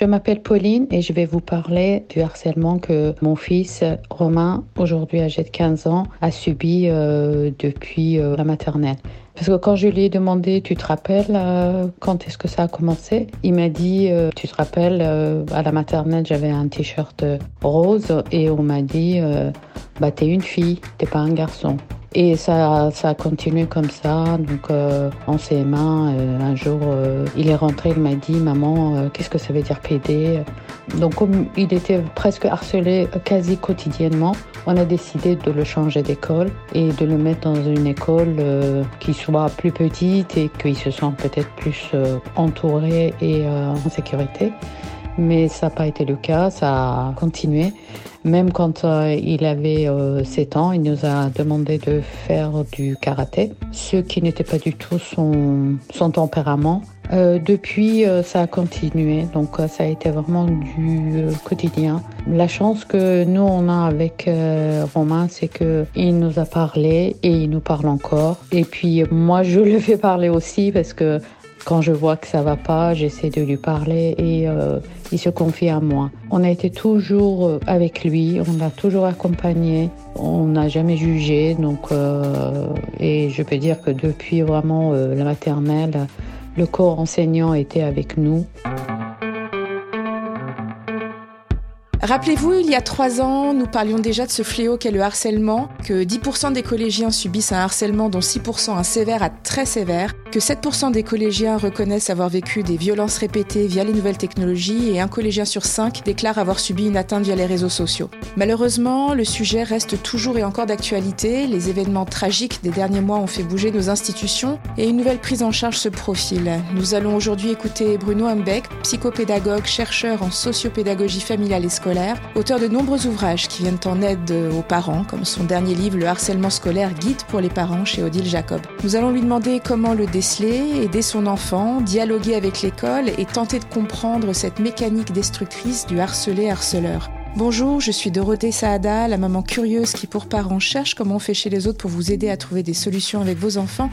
Je m'appelle Pauline et je vais vous parler du harcèlement que mon fils Romain, aujourd'hui âgé de 15 ans, a subi euh, depuis euh, la maternelle. Parce que quand je lui ai demandé, tu te rappelles euh, quand est-ce que ça a commencé? Il m'a dit, tu te rappelles, à la maternelle, j'avais un t-shirt rose et on m'a dit, bah t'es une fille, t'es pas un garçon. Et ça, ça a continué comme ça. Donc euh, en CM1, euh, un jour, euh, il est rentré, il m'a dit Maman, qu'est-ce que ça veut dire PD Donc comme il était presque harcelé quasi quotidiennement, on a décidé de le changer d'école et de le mettre dans une école qui soit plus petite et qu'il se sente peut-être plus entouré et en sécurité. Mais ça n'a pas été le cas, ça a continué. Même quand euh, il avait 7 euh, ans, il nous a demandé de faire du karaté, ce qui n'était pas du tout son, tempérament. Euh, depuis, ça a continué, donc ça a été vraiment du quotidien. La chance que nous on a avec Romain, c'est que il nous a parlé et il nous parle encore. Et puis moi, je le fais parler aussi parce que quand je vois que ça va pas, j'essaie de lui parler et euh, il se confie à moi. On a été toujours euh, avec lui, on l'a toujours accompagné, on n'a jamais jugé. Donc, euh, et je peux dire que depuis vraiment la maternelle, le corps enseignant était avec nous. Rappelez-vous, il y a trois ans, nous parlions déjà de ce fléau qu'est le harcèlement, que 10% des collégiens subissent un harcèlement dont 6% un sévère à très sévère, que 7% des collégiens reconnaissent avoir vécu des violences répétées via les nouvelles technologies et un collégien sur cinq déclare avoir subi une atteinte via les réseaux sociaux. Malheureusement, le sujet reste toujours et encore d'actualité, les événements tragiques des derniers mois ont fait bouger nos institutions et une nouvelle prise en charge se profile. Nous allons aujourd'hui écouter Bruno Humbeck, psychopédagogue, chercheur en sociopédagogie familiale et scolaire auteur de nombreux ouvrages qui viennent en aide aux parents, comme son dernier livre Le harcèlement scolaire, guide pour les parents chez Odile Jacob. Nous allons lui demander comment le déceler, aider son enfant, dialoguer avec l'école et tenter de comprendre cette mécanique destructrice du harcelé-harceleur. Bonjour, je suis Dorothée Saada, la maman curieuse qui pour parents cherche comment on fait chez les autres pour vous aider à trouver des solutions avec vos enfants.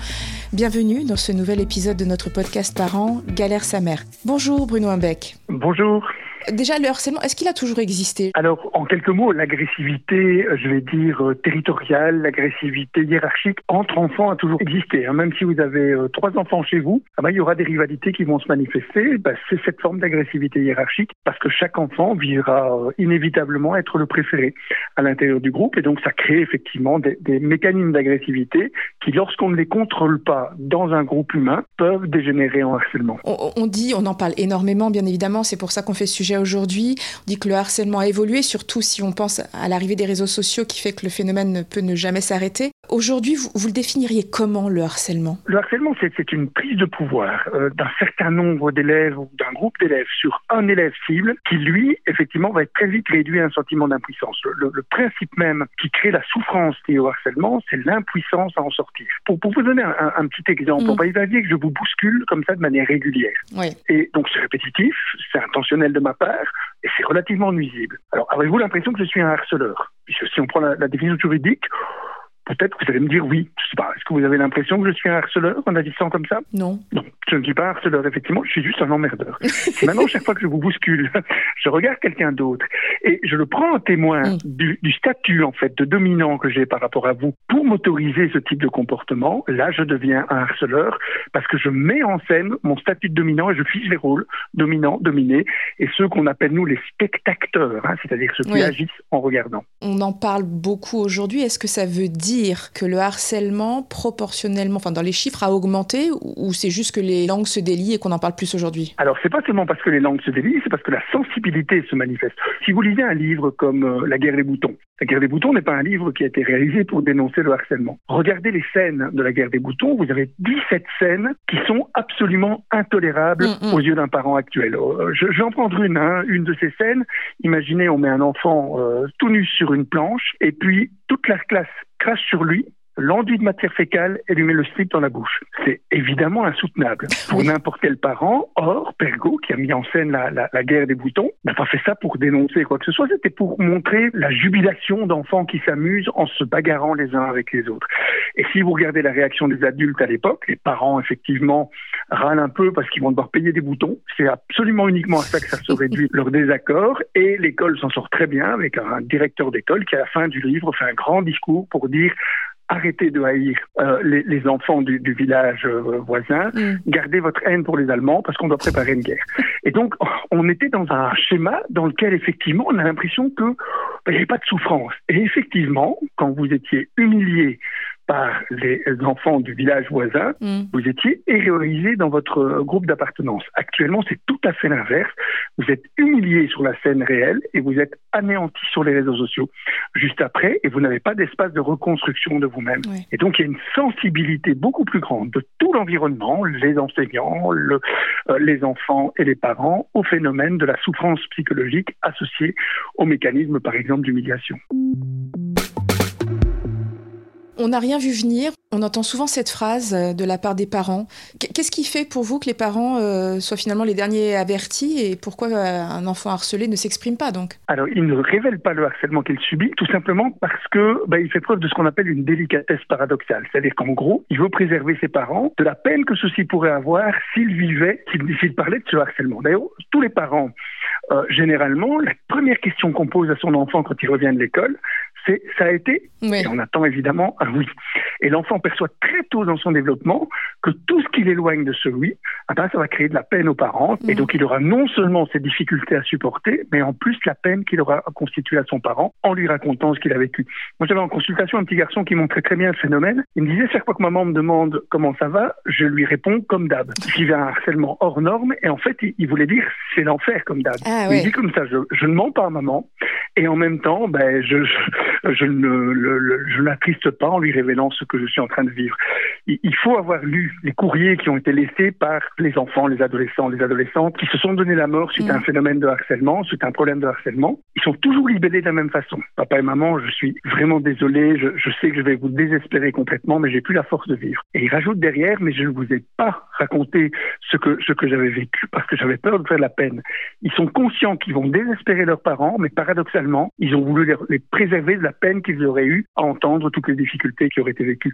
Bienvenue dans ce nouvel épisode de notre podcast Parents, Galère sa mère. Bonjour Bruno Imbeck. Bonjour. Déjà, le harcèlement, est-ce qu'il a toujours existé? Alors, en quelques mots, l'agressivité, je vais dire, euh, territoriale, l'agressivité hiérarchique entre enfants a toujours existé. Hein. Même si vous avez euh, trois enfants chez vous, ah ben, il y aura des rivalités qui vont se manifester. Ben, c'est cette forme d'agressivité hiérarchique parce que chaque enfant vivra euh, inévitablement être le préféré à l'intérieur du groupe. Et donc, ça crée effectivement des, des mécanismes d'agressivité qui, lorsqu'on ne les contrôle pas dans un groupe humain, peuvent dégénérer en harcèlement. On, on dit, on en parle énormément, bien évidemment, c'est pour ça qu'on fait ce sujet aujourd'hui. On dit que le harcèlement a évolué, surtout si on pense à l'arrivée des réseaux sociaux qui fait que le phénomène ne peut ne jamais s'arrêter. Aujourd'hui, vous, le définiriez comment le harcèlement? Le harcèlement, c'est une prise de pouvoir euh, d'un certain nombre d'élèves ou d'un groupe d'élèves sur un élève cible qui, lui, effectivement, va être très vite réduit à un sentiment d'impuissance. Le, principe même qui crée la souffrance liée au harcèlement, c'est l'impuissance à en sortir. Pour, vous donner un, petit exemple, mm. on va imaginer que je vous bouscule comme ça de manière régulière. Et donc c'est répétitif, c'est intentionnel de ma part, et c'est relativement nuisible. Alors, avez-vous l'impression que je suis un harceleur? Puisque si on prend la définition juridique, Peut-être que vous allez me dire oui. Je sais pas. Est-ce que vous avez l'impression que je suis un harceleur en agissant comme ça? Non. Non, je ne suis pas un harceleur, effectivement. Je suis juste un emmerdeur. Maintenant, chaque fois que je vous bouscule, je regarde quelqu'un d'autre et je le prends en témoin mm. du, du, statut, en fait, de dominant que j'ai par rapport à vous pour m'autoriser ce type de comportement. Là, je deviens un harceleur parce que je mets en scène mon statut de dominant et je fiche les rôles dominant, dominé et ceux qu'on appelle, nous, les spectateurs, hein, c'est-à-dire ceux qui agissent en regardant. On en parle beaucoup aujourd'hui. Est-ce que ça veut dire que le harcèlement, proportionnellement, enfin dans les chiffres, a augmenté ou c'est juste que les langues se délient et qu'on en parle plus aujourd'hui? Alors c'est pas seulement parce que les langues se délient, c'est parce que la sensibilité se manifeste. Si vous lisez un livre comme euh, La guerre des boutons, La guerre des boutons n'est pas un livre qui a été réalisé pour dénoncer le harcèlement. Regardez les scènes de La guerre des boutons, vous avez 17 scènes qui sont absolument intolérables mm, mm. aux yeux d'un parent actuel. Euh, je, vais en prendre une, hein. une de ces scènes. Imaginez, on met un enfant euh, tout nu sur une planche et puis toute la classe crache sur lui l'enduit de matière fécale et lui met le slip dans la bouche. C'est évidemment insoutenable pour n'importe quel parent. Or, Pergo, qui a mis en scène la, la, la guerre des boutons, n'a pas fait ça pour dénoncer quoi que ce soit. C'était pour montrer la jubilation d'enfants qui s'amusent en se bagarrant les uns avec les autres. Et si vous regardez la réaction des adultes à l'époque, les parents effectivement râlent un peu parce qu'ils vont devoir payer des boutons. C'est absolument uniquement à ça que ça se réduit leur désaccord. Et l'école s'en sort très bien avec un directeur d'école qui à la fin du livre fait un grand discours pour dire arrêtez de haïr euh, les, les, enfants du, du village euh, voisin, mm. gardez votre haine pour les Allemands parce qu'on doit préparer une guerre. Et donc, on était dans un schéma dans lequel, effectivement, on a l'impression que ben, n'y avait pas de souffrance. Et effectivement, quand vous étiez humilié par les enfants du village voisin, mm. vous étiez héroïsé dans votre groupe d'appartenance. Actuellement, c'est tout à fait l'inverse. Vous êtes humilié sur la scène réelle et vous êtes anéanti sur les réseaux sociaux juste après et vous n'avez pas d'espace de reconstruction de vous-même. Oui. Et donc, il y a une sensibilité beaucoup plus grande de tout l'environnement, les enseignants, le, euh, les enfants et les parents, au phénomène de la souffrance psychologique associée au mécanisme, par exemple, d'humiliation. On n'a rien vu venir. On entend souvent cette phrase euh, de la part des parents. Qu'est-ce qui fait pour vous que les parents euh, soient finalement les derniers avertis et pourquoi euh, un enfant harcelé ne s'exprime pas donc? Alors, il ne révèle pas le harcèlement qu'il subit, tout simplement parce que bah, il fait preuve de ce qu'on appelle une délicatesse paradoxale. C'est-à-dire qu'en gros, il veut préserver ses parents de la peine que ceux-ci pourraient avoir s'ils vivaient, s'ils parlaient de ce harcèlement. D'ailleurs, tous les parents, généralement, la première question qu'on pose à son enfant quand il revient de l'école, c'est ça a été Oui. Et on attend évidemment un oui. Et l'enfant perçoit très tôt dans son développement que tout ce qui l'éloigne de ce oui, ah ben, ça va créer de la peine aux parents. Et Mm. donc il aura non seulement ces difficultés à supporter, mais en plus la peine qu'il aura constituée à son parent en lui racontant ce qu'il a vécu. Moi j'avais en consultation un petit garçon qui montrait très bien le phénomène. Il me disait chaque fois que maman me demande comment ça va, je lui réponds comme d'hab. Il vivait un harcèlement hors norme et en fait il, il voulait dire c'est l'enfer comme d'hab. Ah Il ouais. dit comme ça, je, je ne mens pas à maman et en même temps, ben, je, je, je ne l'attriste pas en lui révélant ce que je suis en train de vivre. Il, il faut avoir lu les courriers qui ont été laissés par les enfants, les adolescents, les adolescentes qui se sont donné la mort suite à un Mm. phénomène de harcèlement, suite à un problème de harcèlement. Ils sont toujours libellés de la même façon. Papa et maman, je suis vraiment désolé, je, je sais que je vais vous désespérer complètement, mais j'ai plus la force de vivre. Et il rajoute derrière, mais je ne vous ai pas raconté ce que, ce que j'avais vécu parce que j'avais peur de faire de la peine. Ils sont conscients qu'ils vont désespérer leurs parents, mais paradoxalement, ils ont voulu les, les préserver de la peine qu'ils auraient eu à entendre toutes les difficultés qui auraient été vécues.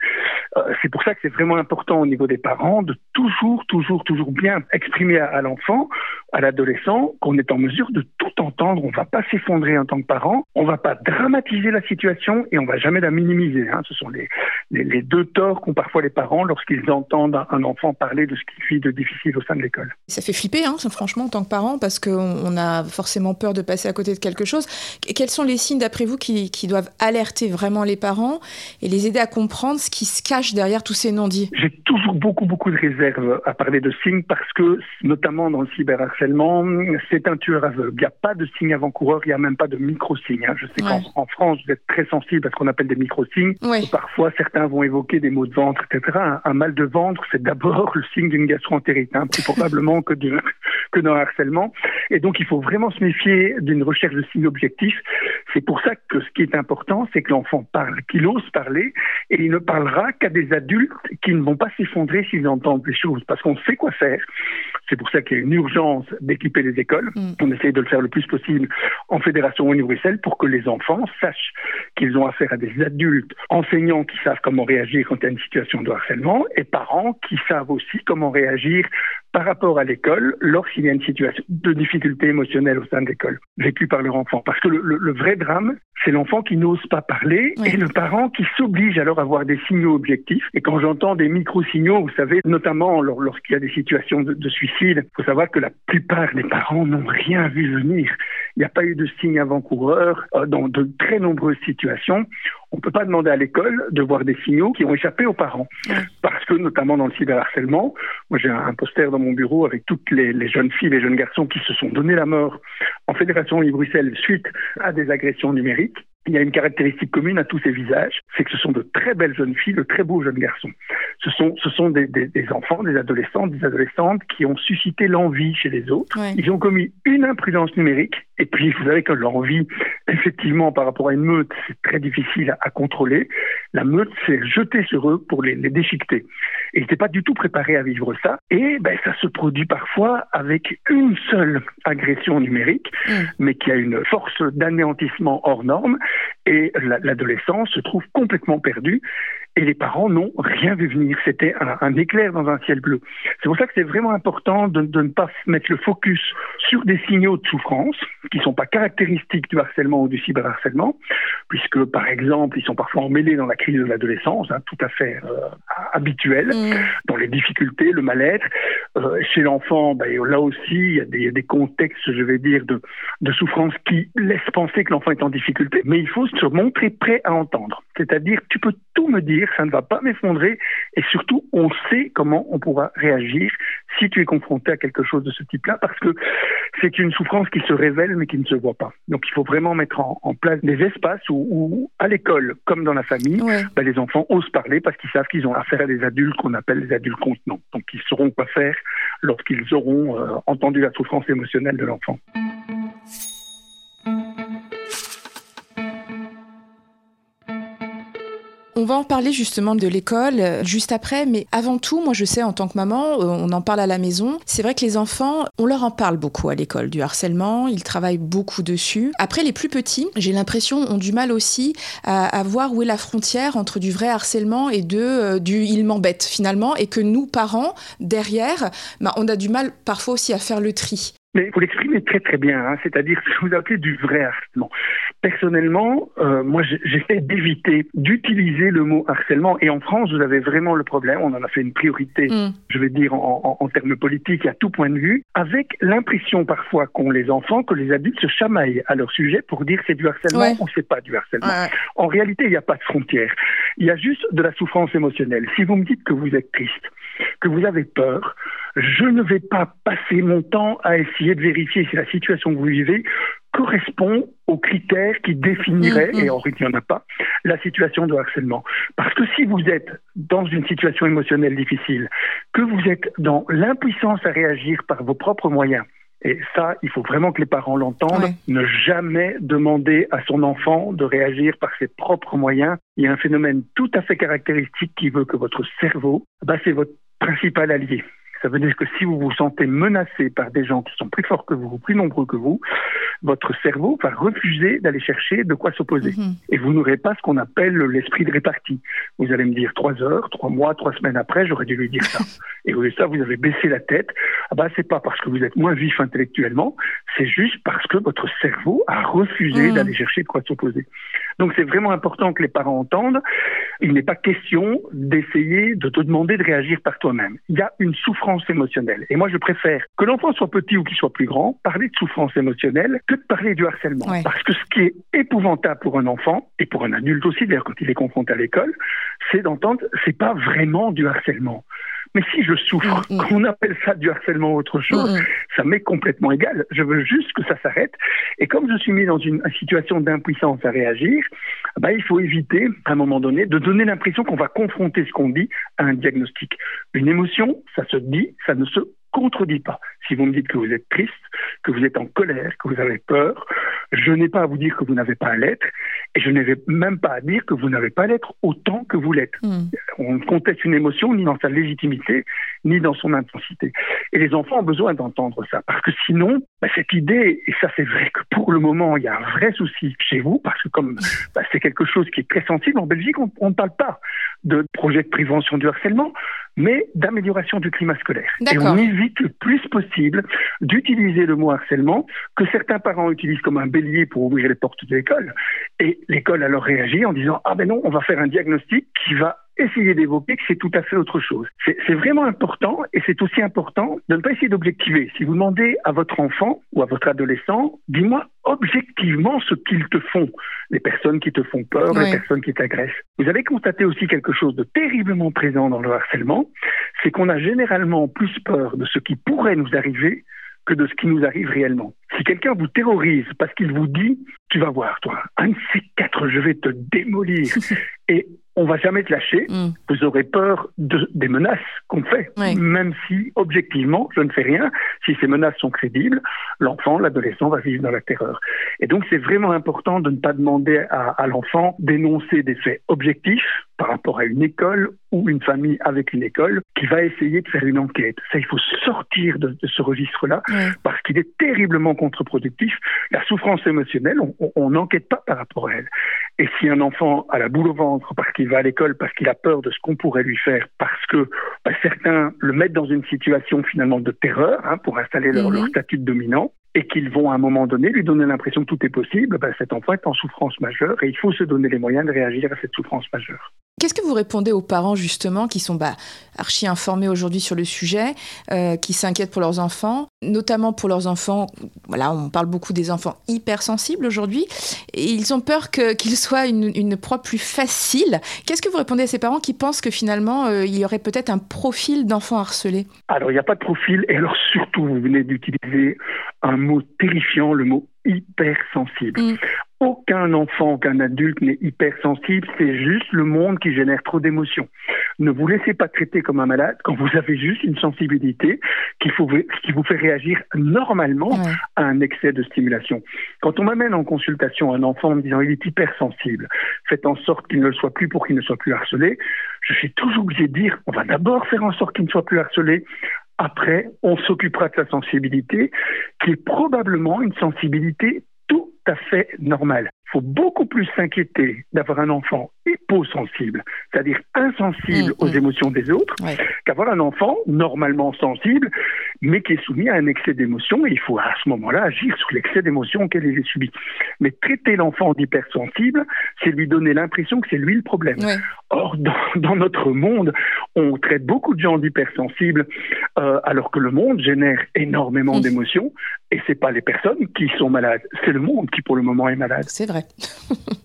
Euh, c'est pour ça que c'est vraiment important au niveau des parents de toujours, toujours, toujours bien exprimer à, à l'enfant, à l'adolescent, qu'on est en mesure de tout entendre. On ne va pas s'effondrer en tant que parent, on ne va pas dramatiser la situation et on ne va jamais la minimiser. Hein. Ce sont les, les, les deux torts qu'ont parfois les parents lorsqu'ils entendent un, enfant parler de ce qu'il vit de difficile au sein de l'école. Ça fait flipper, hein, franchement, en tant que parent, parce qu'on on a forcément peur de passer à côté de quelque chose. Qu- Quels sont les signes, d'après vous, qui, qui doivent alerter vraiment les parents et les aider à comprendre ce qui se cache derrière tous ces non-dits J'ai toujours beaucoup, beaucoup de réserves à parler de signes parce que, notamment dans le cyberharcèlement, c'est un tueur aveugle. Il n'y a pas de signes avant-coureurs, il n'y a même pas de micro-signes. hein. Je sais Ouais. qu'en en France, vous êtes très sensible à ce qu'on appelle des micro-signes. Parfois, certains vont évoquer des maux de ventre, etc. Un, un mal de ventre, c'est d'abord le signe d'une gastroentérite, hein, plus probablement que que d'un harcèlement. Et donc, il faut vraiment se méfier d'une recherche de signes objectifs. C'est pour ça que ce qui est important, c'est que l'enfant parle, qu'il ose parler, et il ne parlera qu'à des adultes qui ne vont pas s'effondrer s'ils entendent des choses, parce qu'on sait quoi faire. C'est pour ça qu'il y a une urgence d'équiper les écoles. Mm. On essaye de le faire le plus possible en Fédération Wallonie-Bruxelles pour que les enfants sachent qu'ils ont affaire à des adultes enseignants qui savent comment réagir quand il y a une situation de harcèlement et parents qui savent aussi comment réagir par rapport à l'école lorsqu'il y a une situation de difficulté émotionnelle au sein de l'école vécue par leur enfant. Parce que le, le- le vrai drame, c'est l'enfant qui n'ose pas parler Oui. et le parent qui s'oblige alors à avoir des signaux objectifs. Et quand j'entends des micro-signaux, vous savez, notamment lor- lorsqu'il y a des situations de, de suicide, il faut savoir que la plupart des parents n'ont rien vu venir. Il n'y a pas eu de signes avant-coureurs euh, dans de très nombreuses situations. On ne peut pas demander à l'école de voir des signaux qui ont échappé aux parents. Parce que, notamment dans le cyberharcèlement, moi j'ai un poster dans mon bureau avec toutes les, jeunes filles, les jeunes garçons qui se sont donné la mort en Fédération Wallonie-Bruxelles suite à des agressions numériques. Il y a une caractéristique commune à tous ces visages, c'est que ce sont de très belles jeunes filles, de très beaux jeunes garçons. Ce sont, ce sont des, des, des enfants, des adolescents, des adolescentes qui ont suscité l'envie chez les autres. Ils ont commis une imprudence numérique, et puis vous savez que l'envie, effectivement, par rapport à une meute, c'est très difficile à, à contrôler. La meute s'est jetée sur eux pour les, les déchiqueter. Et ils n'étaient pas du tout préparés à vivre ça. Et ben, ça se produit parfois avec une seule agression numérique, mm. mais qui a une force d'anéantissement hors norme et l'adolescent se trouve complètement perdu et les parents n'ont rien vu venir. C'était un, un, éclair dans un ciel bleu. C'est pour ça que c'est vraiment important de, de, ne pas mettre le focus sur des signaux de souffrance qui ne sont pas caractéristiques du harcèlement ou du cyberharcèlement, puisque par exemple ils sont parfois emmêlés dans la crise de l'adolescence, hein, tout à fait euh, habituel, mmh. dans les difficultés, le mal-être. Euh, chez l'enfant, ben, là aussi il y, a des, il y, a des, contextes, je vais dire, de, de souffrance qui laissent penser que l'enfant est en difficulté, mais il faut se montrer prêt à entendre. C'est-à-dire, tu peux tout me dire, ça ne va pas m'effondrer, et surtout, on sait comment on pourra réagir si tu es confronté à quelque chose de ce type-là, parce que c'est une souffrance qui se révèle mais qui ne se voit pas. Donc, il faut vraiment mettre en, en place des espaces où, où à l'école, comme dans la famille, ouais. ben, les enfants osent parler parce qu'ils savent qu'ils ont affaire à des adultes qu'on appelle les adultes contenants. Donc, ils sauront quoi faire lorsqu'ils auront euh, entendu la souffrance émotionnelle de l'enfant. On va en parler justement de l'école euh, juste après, mais avant tout, moi je sais en tant que maman, euh, on en parle à la maison. C'est vrai que les enfants, on leur en parle beaucoup à l'école du harcèlement, ils travaillent beaucoup dessus. Après, les plus petits, j'ai l'impression, ont du mal aussi à, voir où est la frontière entre du vrai harcèlement et de euh, du il m'embête finalement, et que nous parents derrière, bah, on a du mal parfois aussi à faire le tri. Mais vous l'exprimez très très bien, hein, c'est-à-dire ce que vous appelez du vrai harcèlement. Personnellement, euh, moi j'essaie d'éviter d'utiliser le mot harcèlement et en France vous avez vraiment le problème, on en a fait une priorité, mm. je vais dire en, en, en, termes politiques à tout point de vue, avec l'impression parfois qu'ont les enfants que les adultes se chamaillent à leur sujet pour dire c'est du harcèlement ouais. ou c'est pas du harcèlement. Ouais. En réalité il n'y a pas de frontière, il y a juste de la souffrance émotionnelle. Si vous me dites que vous êtes triste, que vous avez peur, je ne vais pas passer mon temps à essayer de vérifier si la situation que vous vivez correspond aux critères qui définiraient, mmh, mmh. et en il n'y en a pas, la situation de harcèlement. Parce que si vous êtes dans une situation émotionnelle difficile, que vous êtes dans l'impuissance à réagir par vos propres moyens, et ça, il faut vraiment que les parents l'entendent. Ouais. Ne jamais demander à son enfant de réagir par ses propres moyens. Il y a un phénomène tout à fait caractéristique qui veut que votre cerveau, bah, c'est votre principal allié. Ça veut dire que si vous vous sentez menacé par des gens qui sont plus forts que vous, plus nombreux que vous, votre cerveau va refuser d'aller chercher de quoi s'opposer. -hmm. Et vous n'aurez pas ce qu'on appelle l'esprit de répartie. Vous allez me dire trois heures, trois mois, trois semaines après, j'aurais dû lui dire ça. Et de ça, vous avez baissé la tête. Ah bah, c'est pas parce que vous êtes moins vif intellectuellement, c'est juste parce que votre cerveau a refusé mmh. d'aller chercher de quoi s'opposer. Donc c'est vraiment important que les parents entendent. Il n'est pas question d'essayer de te demander de réagir par toi-même. Il y a une souffrance émotionnelle. Et moi, je préfère que l'enfant soit petit ou qu'il soit plus grand, parler de souffrance émotionnelle que de parler du harcèlement. Ouais. Parce que ce qui est épouvantable pour un enfant, et pour un adulte aussi, d'ailleurs, quand il est confronté à l'école, c'est d'entendre, c'est pas vraiment du harcèlement. Mais si je souffre, mmh, mmh. qu'on appelle ça du harcèlement ou autre chose, mmh. ça m'est complètement égal. Je veux juste que ça s'arrête. Et comme je suis mis dans une, une situation d'impuissance à réagir, bah, il faut éviter, à un moment donné, de donner l'impression qu'on va confronter ce qu'on dit à un diagnostic. Une émotion, ça se dit, ça ne se contredit pas. Si vous me dites que vous êtes triste, que vous êtes en colère, que vous avez peur, je n'ai pas à vous dire que vous n'avez pas à l'être, et je n'ai même pas à dire que vous n'avez pas à l'être autant que vous l'êtes. Mmh. On ne conteste une émotion ni dans sa légitimité, ni dans son intensité. Et les enfants ont besoin d'entendre ça, parce que sinon, bah, cette idée, et ça c'est vrai que pour le moment, il y a un vrai souci chez vous, parce que comme bah, c'est quelque chose qui est très sensible, en Belgique, on, on ne parle pas de projet de prévention du harcèlement, mais d'amélioration du climat scolaire. Et on évite le plus possible d'utiliser le mot harcèlement que certains parents utilisent comme un bélier pour ouvrir les portes de l'école. Et l'école alors réagit en disant Ah ben non, on va faire un diagnostic qui va essayer d'évoquer que c'est tout à fait autre chose. C'est vraiment important et c'est aussi important de ne pas essayer d'objectiver. Si vous demandez à votre enfant ou à votre adolescent, dis-moi objectivement ce qu'ils te font, les personnes qui te font peur, les personnes qui t'agressent. Vous avez constaté aussi quelque chose de terriblement présent dans le harcèlement, c'est qu'on a généralement plus peur de ce qui pourrait nous arriver que de ce qui nous arrive réellement. Si quelqu'un vous terrorise parce qu'il vous dit, tu vas voir, toi, un de ces quatre, je vais te démolir. Et on va jamais te lâcher. Mm. Vous aurez peur de, des menaces qu'on fait, même si objectivement je ne fais rien. Si ces menaces sont crédibles, l'enfant, l'adolescent va vivre dans la terreur. Et donc c'est vraiment important de ne pas demander à, à l'enfant d'énoncer des faits objectifs par rapport à une école ou une famille avec une école qui va essayer de faire une enquête. Ça, il faut sortir de, ce registre-là parce qu'il est terriblement contre-productif. La souffrance émotionnelle, on n'enquête pas par rapport à elle. Et si un enfant a la boule au ventre parce qu'il va à l'école, parce qu'il a peur de ce qu'on pourrait lui faire, parce que bah, certains le mettent dans une situation finalement de terreur hein, pour installer leur, leur mhm. statut de dominant, et qu'ils vont à un moment donné lui donner l'impression que tout est possible, bah, cet enfant est en souffrance majeure et il faut se donner les moyens de réagir à cette souffrance majeure. Qu'est-ce que vous répondez aux parents justement qui sont bah, archi informés aujourd'hui sur le sujet, euh, qui s'inquiètent pour leurs enfants, notamment pour leurs enfants, voilà, on parle beaucoup des enfants hypersensibles aujourd'hui, et ils ont peur qu'ils soient une, une, proie plus facile. Qu'est-ce que vous répondez à ces parents qui pensent que finalement euh, il y aurait peut-être un profil d'enfant harcelé? Alors il n'y a pas de profil, et alors surtout vous venez d'utiliser un mot terrifiant, le mot hypersensible. Mm aucun enfant, aucun adulte n'est hypersensible, c'est juste le monde qui génère trop d'émotions. Ne vous laissez pas traiter comme un malade quand vous avez juste une sensibilité qui, qui vous fait réagir normalement à un excès de stimulation. Quand on m'amène en consultation un enfant en me disant il est hypersensible, faites en sorte qu'il ne le soit plus pour qu'il ne soit plus harcelé, je suis toujours obligé de dire on va d'abord faire en sorte qu'il ne soit plus harcelé, après, on s'occupera de sa sensibilité, qui est probablement une sensibilité à fait normal. Faut beaucoup plus s'inquiéter d'avoir un enfant hyposensible, c'est-à-dire insensible mm, aux mm. émotions des autres, qu'avoir un enfant normalement sensible, mais qui est soumis à un excès d'émotions, et il faut à ce moment-là agir sur l'excès d'émotions qu'elle a subi. Mais traiter l'enfant d'hypersensible, c'est lui donner l'impression que c'est lui le problème. Or, dans, notre monde, on traite beaucoup de gens d'hypersensibles, euh, alors que le monde génère énormément mm. d'émotions, et c'est pas les personnes qui sont malades, c'est le monde qui pour le moment est malade. C'est vrai.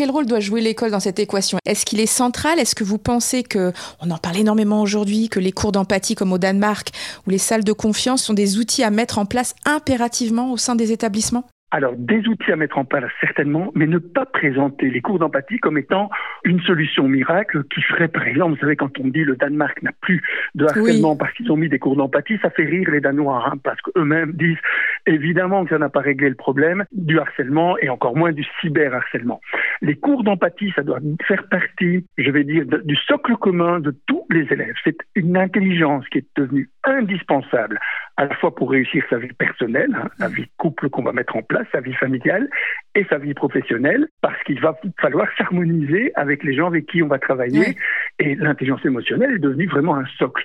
quel rôle doit jouer l'école dans cette équation? Est-ce qu'il est central? Est-ce que vous pensez que, on en parle énormément aujourd'hui, que les cours d'empathie comme au Danemark ou les salles de confiance sont des outils à mettre en place impérativement au sein des établissements? Alors, des outils à mettre en place, certainement, mais ne pas présenter les cours d'empathie comme étant une solution miracle qui ferait, par exemple, vous savez, quand on dit le Danemark n'a plus de harcèlement parce qu'ils ont mis des cours d'empathie, ça fait rire les Danois, hein, parce qu'eux-mêmes disent évidemment que ça n'a pas réglé le problème du harcèlement et encore moins du cyberharcèlement. Les cours d'empathie, ça doit faire partie, je vais dire, du socle commun de tous les élèves. C'est une intelligence qui est devenue indispensable à la fois pour réussir sa vie personnelle, hein, la vie de couple qu'on va mettre en place, sa vie familiale et sa vie professionnelle, parce qu'il va falloir s'harmoniser avec les gens avec qui on va travailler. Et l'intelligence émotionnelle est devenue vraiment un socle.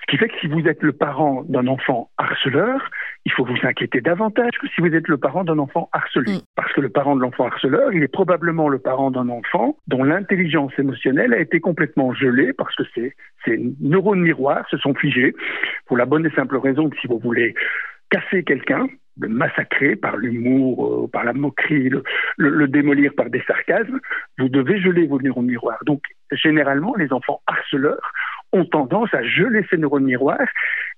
Ce qui fait que si vous êtes le parent d'un enfant harceleur, il faut vous inquiéter davantage que si vous êtes le parent d'un enfant harcelé. Mm. Parce que le parent de l'enfant harceleur, il est probablement le parent d'un enfant dont l'intelligence émotionnelle a été complètement gelée parce que ses, neurones miroirs se sont figés pour la bonne et simple raison que si vous voulez casser quelqu'un, le massacrer par l'humour, euh, par la moquerie, le, le, démolir par des sarcasmes, vous devez geler vos neurones miroirs. Donc, généralement, les enfants harceleurs ont tendance à geler ces neurones miroirs.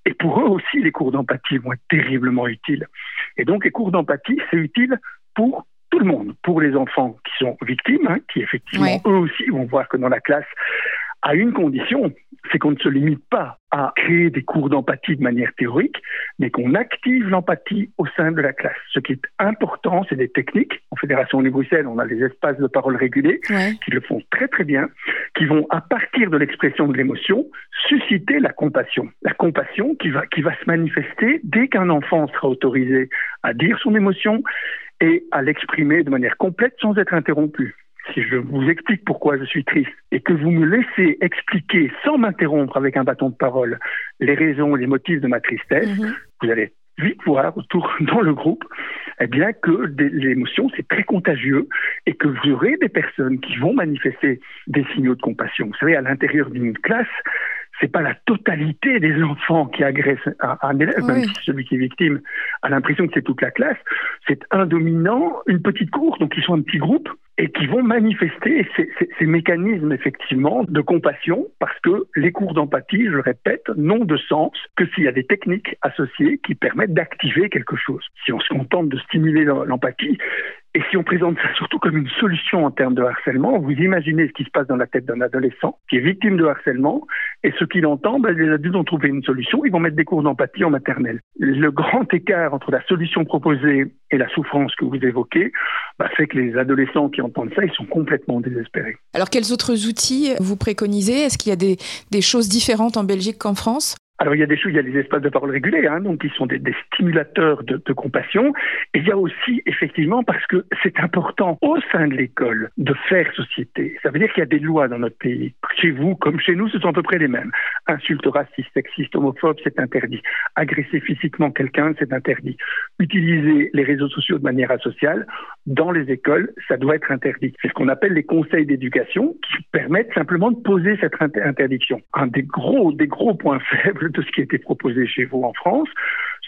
Et pour eux aussi, les cours d'empathie vont être terriblement utiles. Et donc, les cours d'empathie, c'est utile pour tout le monde, pour les enfants qui sont victimes, hein, qui effectivement, eux aussi, vont voir que dans la classe, à une condition, c'est qu'on ne se limite pas à créer des cours d'empathie de manière théorique, mais qu'on active l'empathie au sein de la classe. Ce qui est important, c'est des techniques. En Fédération de Bruxelles, on a des espaces de parole régulés qui le font très très bien, qui vont, à partir de l'expression de l'émotion, susciter la compassion. La compassion qui va, qui va se manifester dès qu'un enfant sera autorisé à dire son émotion et à l'exprimer de manière complète sans être interrompu si je vous explique pourquoi je suis triste et que vous me laissez expliquer sans m'interrompre avec un bâton de parole les raisons, les motifs de ma tristesse, mhm. vous allez vite voir autour dans le groupe eh bien que l'émotion c'est très contagieux et que vous aurez des personnes qui vont manifester des signaux de compassion. Vous savez, à l'intérieur d'une classe, c'est pas la totalité des enfants qui agressent un, élève, même si celui qui est victime a l'impression que c'est toute la classe. C'est un dominant, une petite cour, donc ils sont un petit groupe et qui vont manifester ces, ces, mécanismes effectivement de compassion parce que les cours d'empathie, je le répète, n'ont de sens que s'il y a des techniques associées qui permettent d'activer quelque chose. Si on se contente de stimuler l'empathie, et si on présente ça surtout comme une solution en termes de harcèlement, vous imaginez ce qui se passe dans la tête d'un adolescent qui est victime de harcèlement, et ce qu'il entend, ben, les adultes ont trouvé une solution, ils vont mettre des cours d'empathie en maternelle. Le grand écart entre la solution proposée et la souffrance que vous évoquez ben, fait que les adolescents qui entendent ça, ils sont complètement désespérés. Alors quels autres outils vous préconisez? Est-ce qu'il y a des, des choses différentes en Belgique qu'en France? Alors il y a des choses, il y a des espaces de parole régulés, hein, donc qui sont des, stimulateurs de, de, compassion. Et il y a aussi effectivement parce que c'est important au sein de l'école de faire société. Ça veut dire qu'il y a des lois dans notre pays. Chez vous, comme chez nous, ce sont à peu près les mêmes. Insulte raciste, sexiste, homophobe, c'est interdit. Agresser physiquement quelqu'un, c'est interdit. Utiliser les réseaux sociaux de manière asociale dans les écoles, ça doit être interdit. C'est ce qu'on appelle les conseils d'éducation qui permettent simplement de poser cette interdiction. Un des gros, des gros points faibles de ce qui a été proposé chez vous en France,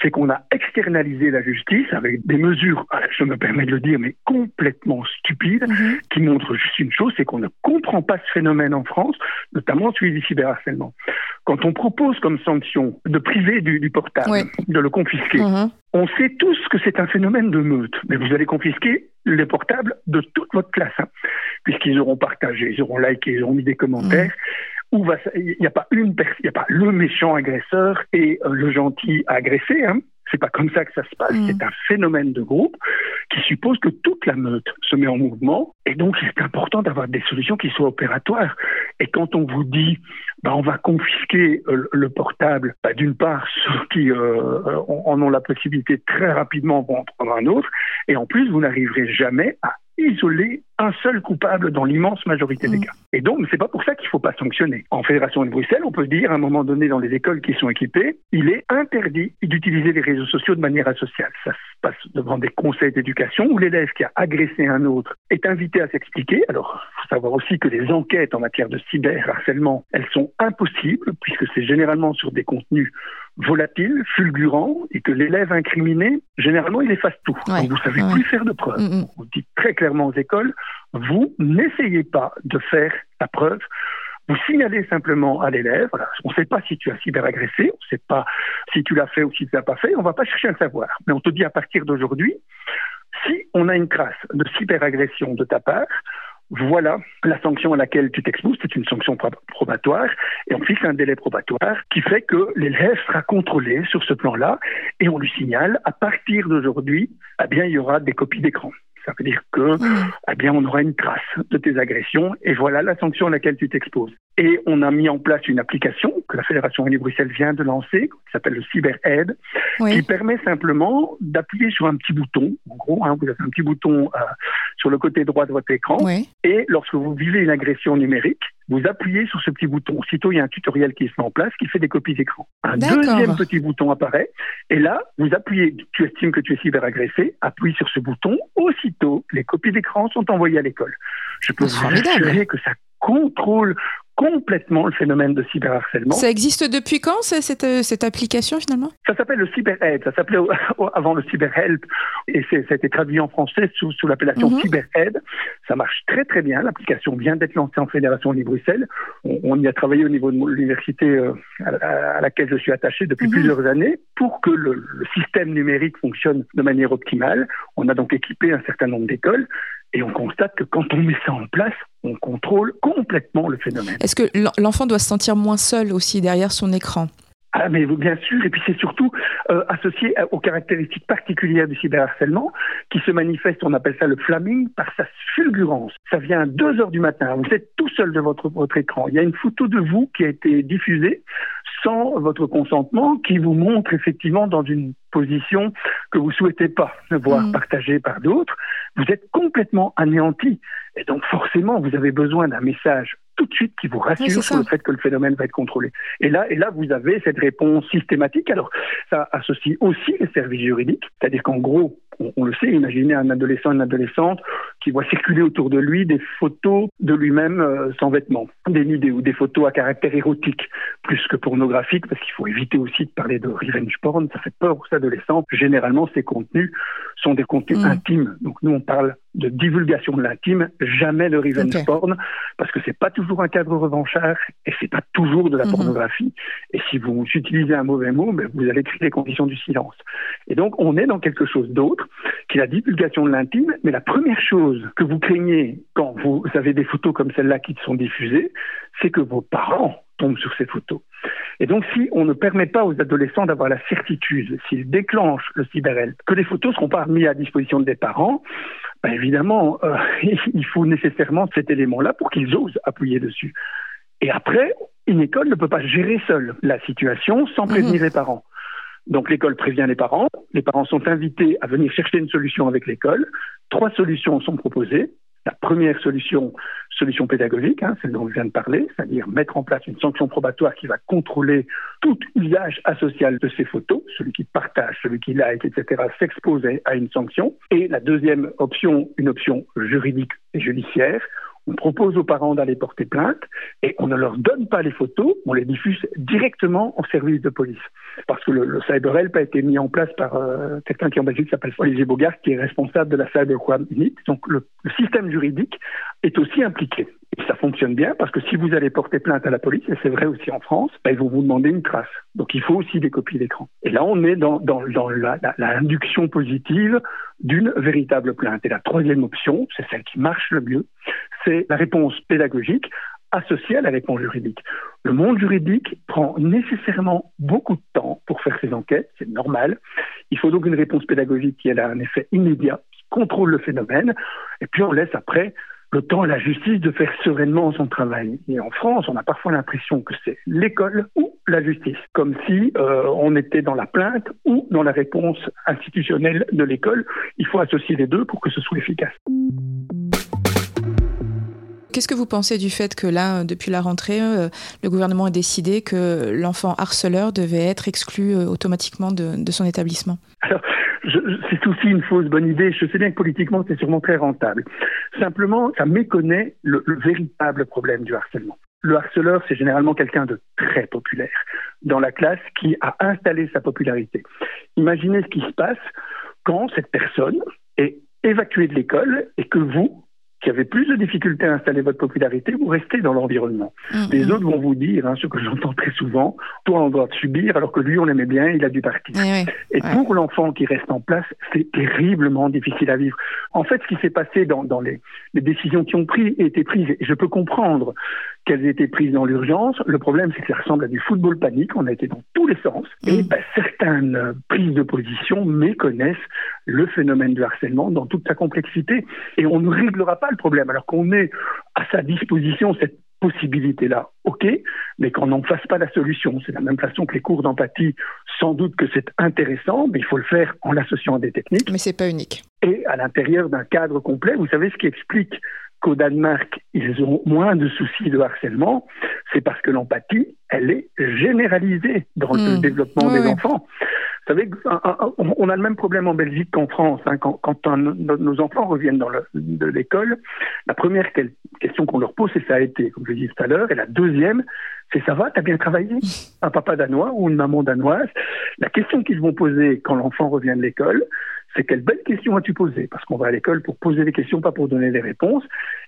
c'est qu'on a externalisé la justice avec des mesures, ah, je me permets de le dire, mais complètement stupides, mhm. qui montrent juste une chose, c'est qu'on ne comprend pas ce phénomène en France, notamment celui du cyberharcèlement. Quand on propose comme sanction de priver du, portable, de le confisquer, mhm. On sait tous que c'est un phénomène de meute, mais vous allez confisquer les portables de toute votre classe, hein, puisqu'ils auront partagé, ils auront liké, ils auront mis des commentaires. Mhm il n'y a pas une il n'y a pas le méchant agresseur et euh, le gentil agressé. Hein. C'est pas comme ça que ça se passe. Mm. C'est un phénomène de groupe qui suppose que toute la meute se met en mouvement. Et donc, c'est important d'avoir des solutions qui soient opératoires. Et quand on vous dit, bah, on va confisquer euh, le portable, bah, d'une part, ceux qui euh, en ont la possibilité très rapidement vont en prendre un autre. Et en plus, vous n'arriverez jamais à isoler un seul coupable dans l'immense majorité des mm. cas. Et donc, c'est pas pour ça qu'il faut pas sanctionner. En Fédération de Bruxelles, on peut dire, à un moment donné, dans les écoles qui sont équipées, il est interdit d'utiliser les réseaux sociaux de manière asociale. Ça se passe devant des conseils d'éducation où l'élève qui a agressé un autre est invité à s'expliquer. Alors, il faut savoir aussi que les enquêtes en matière de cyberharcèlement, elles sont impossibles puisque c'est généralement sur des contenus volatiles, fulgurants, et que l'élève incriminé, généralement, il efface tout. donc, vous savez plus faire de preuves. Mm, mm. On dit très clairement aux écoles, vous n'essayez pas de faire la preuve. Vous signalez simplement à l'élève, on ne sait pas si tu as cyberagressé, on ne sait pas si tu l'as fait ou si tu l'as pas fait, on ne va pas chercher à le savoir. Mais on te dit à partir d'aujourd'hui, si on a une trace de cyberagression de ta part, voilà la sanction à laquelle tu t'exposes, c'est une sanction probatoire, et on fixe un délai probatoire qui fait que l'élève sera contrôlé sur ce plan-là, et on lui signale, à partir d'aujourd'hui, eh bien, il y aura des copies d'écran. Ça veut dire que, mm. eh bien, on aura une trace de tes agressions et voilà la sanction à laquelle tu t'exposes. Et on a mis en place une application que la Fédération Wallonie-Bruxelles vient de lancer, qui s'appelle le CyberAid, qui permet simplement d'appuyer sur un petit bouton. En gros, hein, vous avez un petit bouton euh, sur le côté droit de votre écran. Et lorsque vous vivez une agression numérique, vous appuyez sur ce petit bouton. Aussitôt, il y a un tutoriel qui se met en place qui fait des copies d'écran. Un deuxième petit bouton apparaît. Et là, vous appuyez, tu estimes que tu es cyberagressé, appuie sur ce bouton. Aussitôt, les copies d'écran sont envoyées à l'école. Je peux vous assurer que ça contrôle complètement le phénomène de cyberharcèlement. Ça existe depuis quand, cette, euh, cette application finalement? Ça s'appelle le CyberAid, ça s'appelait avant le CyberHelp, et ça a été traduit en français sous, sous l'appellation mhm. CyberAid. Ça marche très très bien, l'application vient d'être lancée en Fédération Wallonie-Bruxelles. On, y a travaillé au niveau de l'université euh, à, laquelle je suis attaché depuis mhm. plusieurs années pour que le, le système numérique fonctionne de manière optimale. On a donc équipé un certain nombre d'écoles et on constate que quand on met ça en place, on contrôle complètement le phénomène. Est-ce que l'enfant doit se sentir moins seul aussi derrière son écran? Ah, mais bien sûr, et puis c'est surtout euh, associé aux caractéristiques particulières du cyberharcèlement qui se manifeste, on appelle ça le flaming, par sa fulgurance. Ça vient à 2 heures du matin, vous êtes tout seul de votre, votre écran. Il y a une photo de vous qui a été diffusée sans votre consentement qui vous montre effectivement dans une position que vous souhaitez pas voir mmh. partagée par d'autres. Vous êtes complètement anéanti. Et donc forcément, vous avez besoin d'un message tout de suite qui vous rassure sur le fait que le phénomène va être contrôlé. Et là, et là, vous avez cette réponse systématique. Alors, ça associe aussi les services juridiques, c'est-à-dire qu'en gros, On, le sait, imaginez un adolescent, une adolescente qui voit circuler autour de lui des photos de lui-même euh, sans vêtements, des vidéos, des photos à caractère érotique, plus que pornographique, parce qu'il faut éviter aussi de parler de revenge porn, ça fait peur aux adolescents. Généralement, ces contenus sont des contenus mm. intimes. Donc nous, on parle de divulgation de l'intime, jamais de revenge porn, parce que c'est pas toujours un cadre revanchard et c'est pas toujours de la mm-hmm. pornographie. Et si vous utilisez un mauvais mot, ben, vous allez créer les conditions du silence. Et donc, on est dans quelque chose d'autre, la divulgation de l'intime. Mais la première chose que vous craignez quand vous avez des photos comme celle-là qui sont diffusées, c'est que vos parents tombent sur ces photos. Et donc, si on ne permet pas aux adolescents d'avoir la certitude, s'ils déclenchent le cyberel, que les photos ne seront pas mises à disposition des parents, ben évidemment, euh, il faut nécessairement cet élément-là pour qu'ils osent appuyer dessus. Et après, une école ne peut pas gérer seule la situation sans prévenir mhm. les parents. Donc l'école prévient les parents, les parents sont invités à venir chercher une solution avec l'école. Trois solutions sont proposées. La première solution, solution pédagogique, hein, celle dont je viens de parler, c'est-à-dire mettre en place une sanction probatoire qui va contrôler tout usage asocial de ces photos. Celui qui partage, celui qui like, etc., s'expose à une sanction. Et la deuxième option, une option juridique et judiciaire, on propose aux parents d'aller porter plainte et on ne leur donne pas les photos, on les diffuse directement en service de police. Parce que le, le CyberHelp a été mis en place par euh, quelqu'un qui en Belgique s'appelle Olivier Bogart, qui est responsable de la Cybercrime Unit. Donc le, système juridique est aussi impliqué. Et ça fonctionne bien parce que si vous allez porter plainte à la police, et c'est vrai aussi en France, ben, ils vont vous demander une trace. Donc il faut aussi des copies d'écran. Et là, on est dans, l'induction la, positive d'une véritable plainte. Et la troisième option, c'est celle qui marche le mieux, c'est la réponse pédagogique associée à la réponse juridique. Le monde juridique prend nécessairement beaucoup de temps pour faire ses enquêtes, c'est normal. Il faut donc une réponse pédagogique qui a un effet immédiat, qui contrôle le phénomène, et puis on laisse après le temps à la justice de faire sereinement son travail. Et en France, on a parfois l'impression que c'est l'école ou la justice, comme si euh, on était dans la plainte ou dans la réponse institutionnelle de l'école. Il faut associer les deux pour que ce soit efficace. Qu'est-ce que vous pensez du fait que là, depuis la rentrée, euh, le gouvernement a décidé que l'enfant harceleur devait être exclu euh, automatiquement de, son établissement? Alors, c'est aussi une fausse bonne idée. Je sais bien que politiquement, c'est sûrement très rentable. Simplement, ça méconnaît le véritable problème du harcèlement. Le harceleur, c'est généralement quelqu'un de très populaire dans la classe qui a installé sa popularité. Imaginez ce qui se passe quand cette personne est évacuée de l'école et que vous, qui avez plus de difficultés à installer votre popularité, vous restez dans l'environnement. Mm-hmm. Les autres vont vous dire, hein, ce que j'entends très souvent, toi on doit te subir alors que lui on l'aimait bien, il a dû partir. Et pour l'enfant qui reste en place, c'est terriblement difficile à vivre. En fait, ce qui s'est passé dans, dans les, les, décisions qui ont pris, été prises, et je peux comprendre qu'elles aient été prises dans l'urgence, le problème c'est que ça ressemble à du football panique, on a été dans tous les sens, et mm. ben, certaines prises de position méconnaissent le phénomène du harcèlement dans toute sa complexité, et on ne réglera pas problème. Alors qu'on met à sa disposition cette possibilité-là, ok, mais qu'on n'en fasse pas la solution. C'est la même façon que les cours d'empathie, sans doute que c'est intéressant, mais il faut le faire en l'associant à des techniques. Mais c'est pas unique. Et à l'intérieur d'un cadre complet, vous savez ce qui explique qu'au Danemark, ils ont moins de soucis de harcèlement, c'est parce que l'empathie, elle est généralisée dans le hmm. développement des enfants. Vous savez, on a le même problème en Belgique qu'en France. Hein. Quand, nos enfants reviennent dans de l'école, la première question qu'on leur pose, c'est ça a été, comme je l'ai dit tout à l'heure, et la deuxième, c'est ça va, t'as bien travaillé? Un papa danois ou une maman danoise? La question qu'ils vont poser quand l'enfant revient de l'école, c'est quelle belle question as-tu posée? Parce qu'on va à l'école pour poser des questions, pas pour donner des réponses.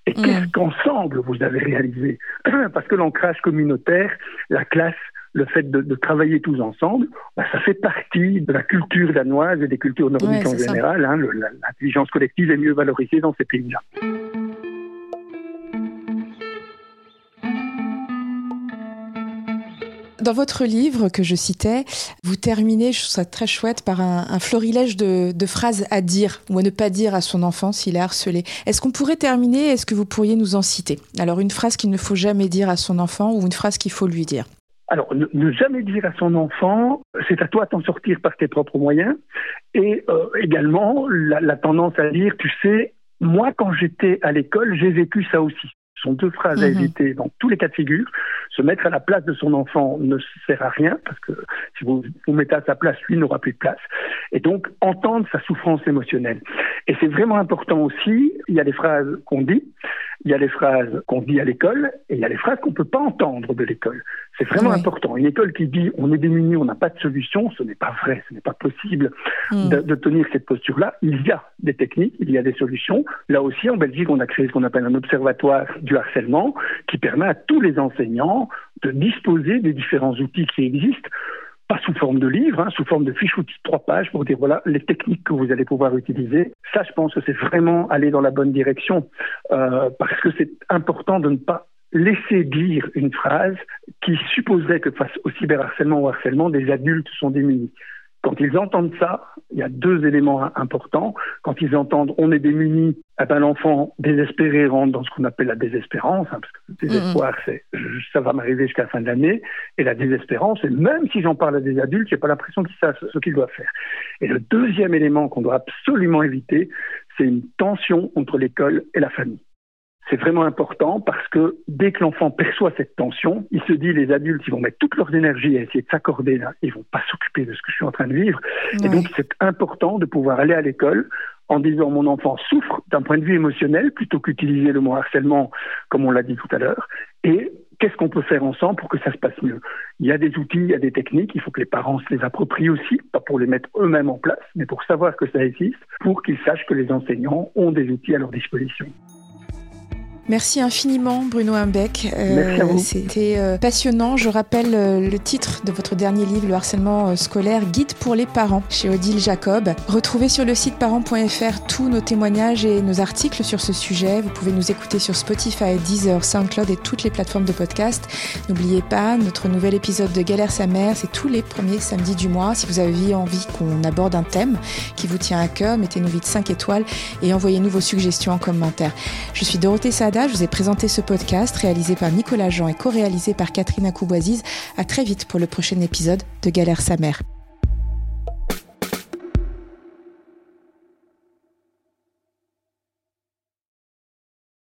Et mmh. qu'est-ce qu'ensemble vous avez réalisé? Parce que l'ancrage communautaire, la classe, le fait de, travailler tous ensemble, bah, ça fait partie de la culture danoise et des cultures nordiques en général. Hein, L'intelligence collective est mieux valorisée dans ces pays-là. Dans votre livre que je citais, vous terminez, je trouve ça très chouette, par un, florilège de, phrases à dire ou à ne pas dire à son enfant s'il est harcelé. Est-ce qu'on pourrait terminer? Est-ce que vous pourriez nous en citer? Alors une phrase qu'il ne faut jamais dire à son enfant ou une phrase qu'il faut lui dire alors, ne, jamais dire à son enfant, c'est à toi de t'en sortir par tes propres moyens. Et euh, également, la, tendance à dire, tu sais, moi, quand j'étais à l'école, j'ai vécu ça aussi. Ce sont deux phrases à mhm. éviter dans tous les cas de figure. Se mettre à la place de son enfant ne sert à rien parce que si vous vous mettez à sa place, lui n'aura plus de place. Et donc entendre sa souffrance émotionnelle. Et c'est vraiment important aussi. Il y a des phrases qu'on dit, il y a les phrases qu'on dit à l'école et il y a les phrases qu'on ne peut pas entendre de l'école. C'est vraiment important. Une école qui dit on est démuni, on n'a pas de solution, ce n'est pas vrai, ce n'est pas possible hmm. de, tenir cette posture-là. Il y a des techniques, il y a des solutions. Là aussi, en Belgique, on a créé ce qu'on appelle un observatoire du harcèlement qui permet à tous les enseignants de disposer des différents outils qui existent pas sous forme de livre, hein, sous forme de fiche outil de trois pages pour dire voilà les techniques que vous allez pouvoir utiliser. Ça, je pense que c'est vraiment aller dans la bonne direction euh, parce que c'est important de ne pas laisser dire une phrase qui supposerait que face au cyberharcèlement ou harcèlement, des adultes sont démunis. Quand ils entendent ça, il y a deux éléments importants. Quand ils entendent on est démunis, eh ben, l'enfant désespéré rentre dans ce qu'on appelle la désespérance, hein, parce que le désespoir, c'est ça va m'arriver jusqu'à la fin de l'année, et la désespérance, et même si j'en parle à des adultes, j'ai pas l'impression qu'ils savent ce qu'ils doivent faire. Et le deuxième élément qu'on doit absolument éviter, c'est une tension entre l'école et la famille. C'est vraiment important parce que dès que l'enfant perçoit cette tension, il se dit les adultes, ils vont mettre toute leur énergie à essayer de s'accorder là, ils vont pas s'occuper de ce que je suis en train de vivre. Et donc c'est important de pouvoir aller à l'école en disant mon enfant souffre d'un point de vue émotionnel plutôt qu'utiliser le mot harcèlement comme on l'a dit tout à l'heure. Et qu'est-ce qu'on peut faire ensemble pour que ça se passe mieux? Il y a des outils, il y a des techniques, il faut que les parents se les approprient aussi, pas pour les mettre eux-mêmes en place, mais pour savoir que ça existe, pour qu'ils sachent que les enseignants ont des outils à leur disposition. Merci infiniment Bruno Imbeck. Euh, C'était euh, passionnant. Je rappelle euh, le titre de votre dernier livre, Le harcèlement scolaire, Guide pour les parents, chez Odile Jacob. Retrouvez sur le site parents.fr tous nos témoignages et nos articles sur ce sujet. Vous pouvez nous écouter sur Spotify, Deezer, SoundCloud et toutes les plateformes de podcast. N'oubliez pas, notre nouvel épisode de Galère sa mère, c'est tous les premiers samedis du mois. Si vous avez envie qu'on aborde un thème qui vous tient à cœur, mettez-nous vite 5 étoiles et envoyez-nous vos suggestions en commentaire. Je suis Dorothée Je vous ai présenté ce podcast réalisé par Nicolas Jean et co-réalisé par Catherine Akouboisiz. À très vite pour le prochain épisode de Galère sa mère.